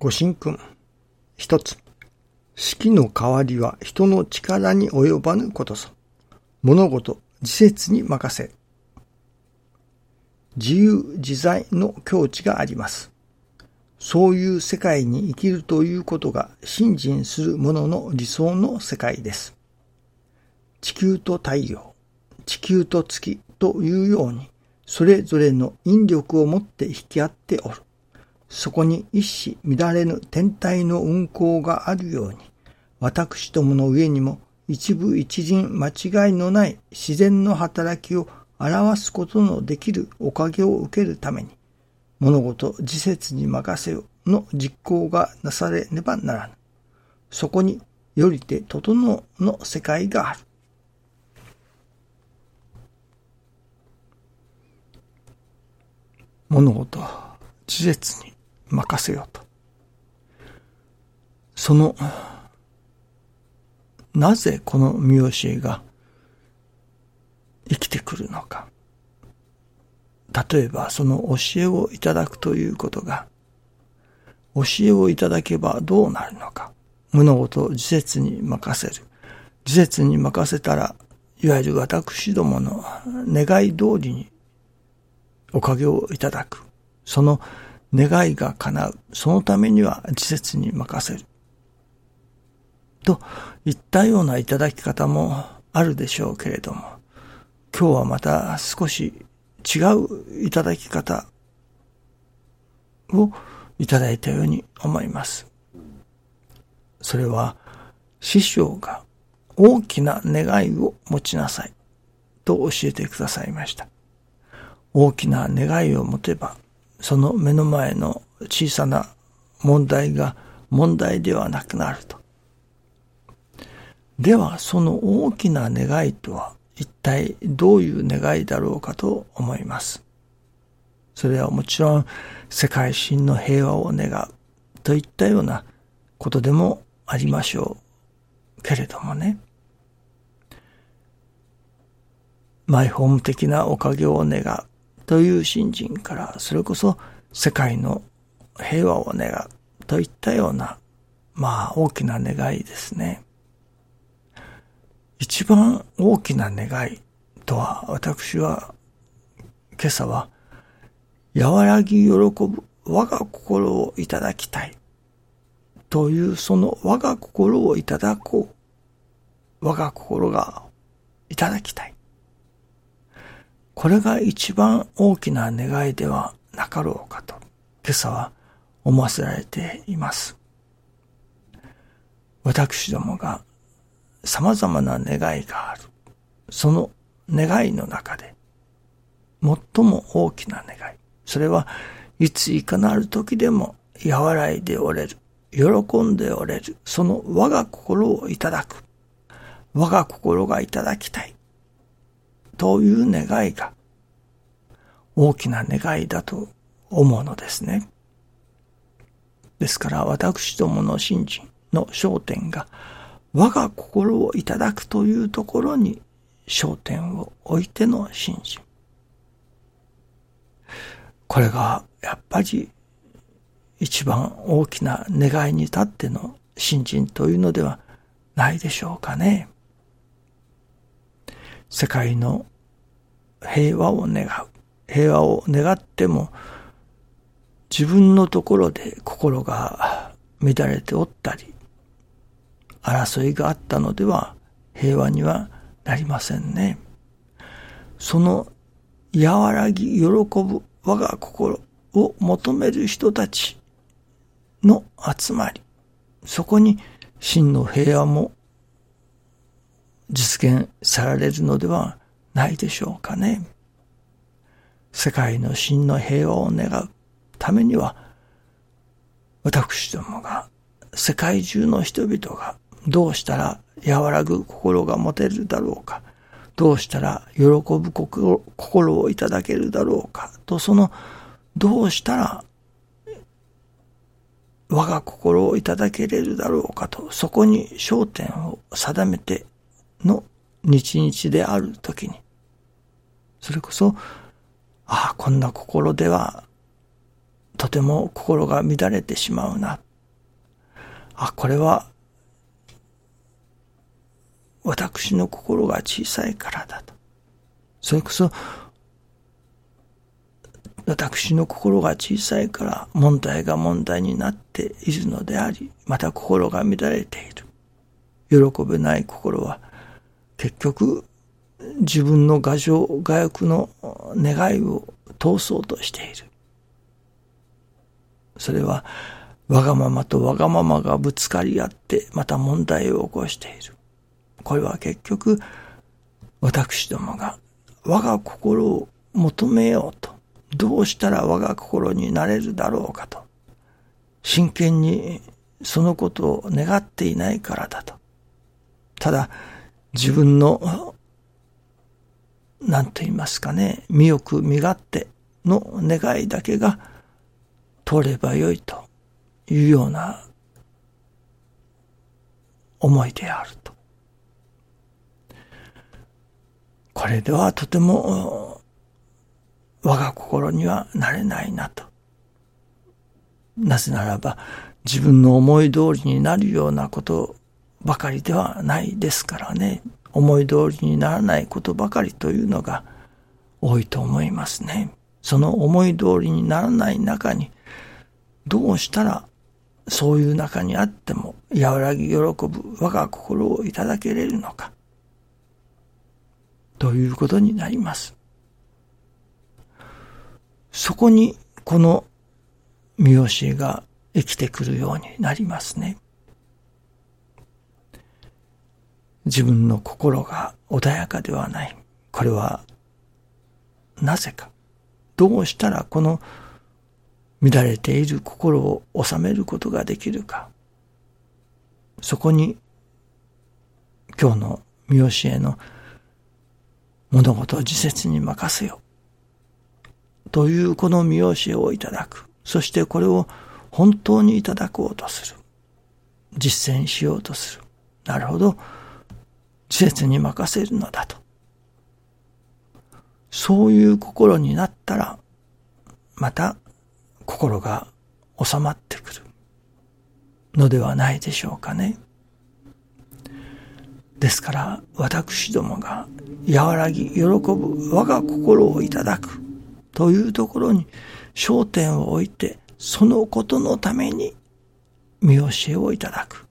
ご神君。一つ。四季の代わりは人の力に及ばぬことぞ。物事、自節に任せ。自由自在の境地があります。そういう世界に生きるということが信心する者の理想の世界です。地球と太陽、地球と月というように、それぞれの引力を持って引き合っておる。そこに一糸乱れぬ天体の運行があるように、私どもの上にも一部一人間違いのない自然の働きを表すことのできるおかげを受けるために、物事自節に任せよの実行がなされねばならぬ。そこによりて整うの世界がある。物事自節に任せようと。その、なぜこの見教えが生きてくるのか。例えばその教えをいただくということが、教えをいただけばどうなるのか。物事を自節に任せる。自節に任せたら、いわゆる私どもの願い通りにおかげをいただく。その願いが叶う。そのためには自節に任せる。といったようないただき方もあるでしょうけれども、今日はまた少し違ういただき方をいただいたように思います。それは師匠が大きな願いを持ちなさいと教えてくださいました。大きな願いを持てばその目の前の小さな問題が問題ではなくなると。では、その大きな願いとは一体どういう願いだろうかと思います。それはもちろん世界真の平和を願うといったようなことでもありましょう。けれどもね。マイホーム的なおかげを願う。という信心から、それこそ世界の平和を願うといったような、まあ大きな願いですね。一番大きな願いとは、私は今朝は、和らぎ喜ぶ我が心をいただきたい。というその我が心をいただこう。我が心がいただきたい。これが一番大きな願いではなかろうかと、今朝は思わせられています。私どもが様々な願いがある。その願いの中で、最も大きな願い。それはいついかなる時でも和らいでおれる。喜んでおれる。その我が心をいただく。我が心がいただきたい。という願いが大きな願いだと思うのですね。ですから私どもの信心の焦点が我が心をいただくというところに焦点を置いての信心。これがやっぱり一番大きな願いに立っての信心というのではないでしょうかね。世界の平和を願う。平和を願っても、自分のところで心が乱れておったり、争いがあったのでは平和にはなりませんね。その和らぎ喜ぶ我が心を求める人たちの集まり、そこに真の平和も実現されるのではないでしょうかね。世界の真の平和を願うためには、私どもが、世界中の人々がどうしたら和らぐ心が持てるだろうか、どうしたら喜ぶ心心をいただけるだろうか、とその、どうしたら我が心をいただけれるだろうかと、そこに焦点を定めての日々であるときに、それこそ、ああ、こんな心では、とても心が乱れてしまうな、あ、これは、私の心が小さいからだと。それこそ、私の心が小さいから問題が問題になっているのであり、また心が乱れている。喜べない心は、結局、自分の牙城、牙欲の願いを通そうとしている。それは、わがままとわがままがぶつかり合って、また問題を起こしている。これは結局、私どもが我が心を求めようと、どうしたら我が心になれるだろうかと、真剣にそのことを願っていないからだと。ただ、自分の、何と言いますかね、身よく身勝手の願いだけが通ればよいというような思いであると。これではとても我が心にはなれないなと。なぜならば自分の思い通りになるようなことばかりではないですからね。思い通りにならないことばかりというのが多いと思いますね。その思い通りにならない中にどうしたらそういう中にあっても和らぎ喜ぶ我が心をいただけれるのか。ということになります。そこにこの見教えが生きてくるようになりますね。自分の心が穏やかではない。これはなぜか。どうしたらこの乱れている心を収めることができるか。そこに今日の見教えの物事を自説に任せよ。というこの見教えをいただく。そしてこれを本当にいただこうとする。実践しようとする。なるほど。自説に任せるのだと。そういう心になったら、また心が収まってくるのではないでしょうかね。ですから私どもが和らぎ喜ぶ我が心をいただくというところに焦点を置いてそのことのために見教えをいただく。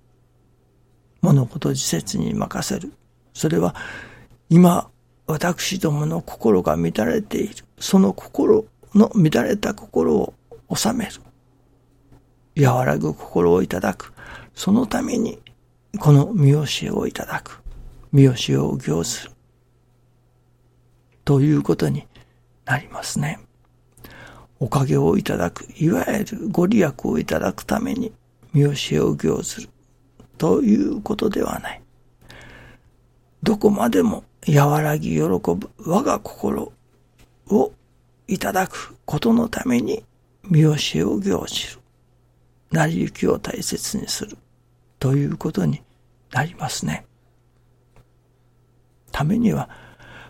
物事自説に任せる。それは今私どもの心が乱れている。その心の乱れた心を収める。和らぐ心をいただく。そのためにこの見教えをいただく。見教えを行する。ということになりますね。おかげをいただく、いわゆるご利益をいただくために見教えを行する。ということではない。どこまでも和らぎ喜ぶ我が心をいただくことのために見教えを行じる。成り行きを大切にする。ということになりますね。ためには、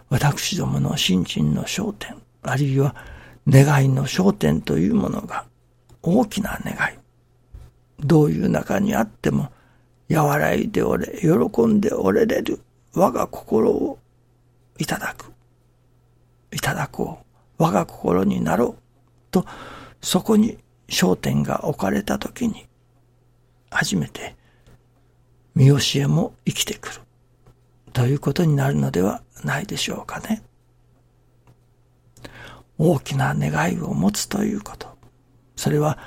私どもの信心の焦点、あるいは願いの焦点というものが大きな願い。どういう中にあっても和らいでおれ、喜んでおれれる我が心をいただく。いただこう。我が心になろう。と、そこに焦点が置かれたときに、初めて見教えも生きてくる。ということになるのではないでしょうかね。大きな願いを持つということ。それは、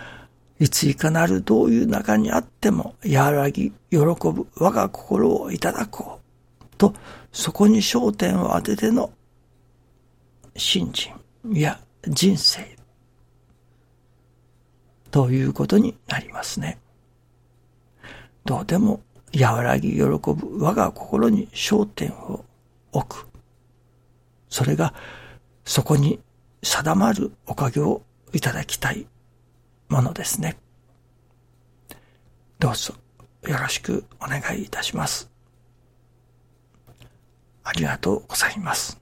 いついかなるどういう中にあっても、和らぎ、喜ぶ我が心をいただこう。と、そこに焦点を当てての、信心や人生。ということになりますね。どうでも和らぎ喜ぶ我が心に焦点を置く。それがそこに定まるおかげをいただきたいものですね。どうぞよろしくお願いいたします。ありがとうございます。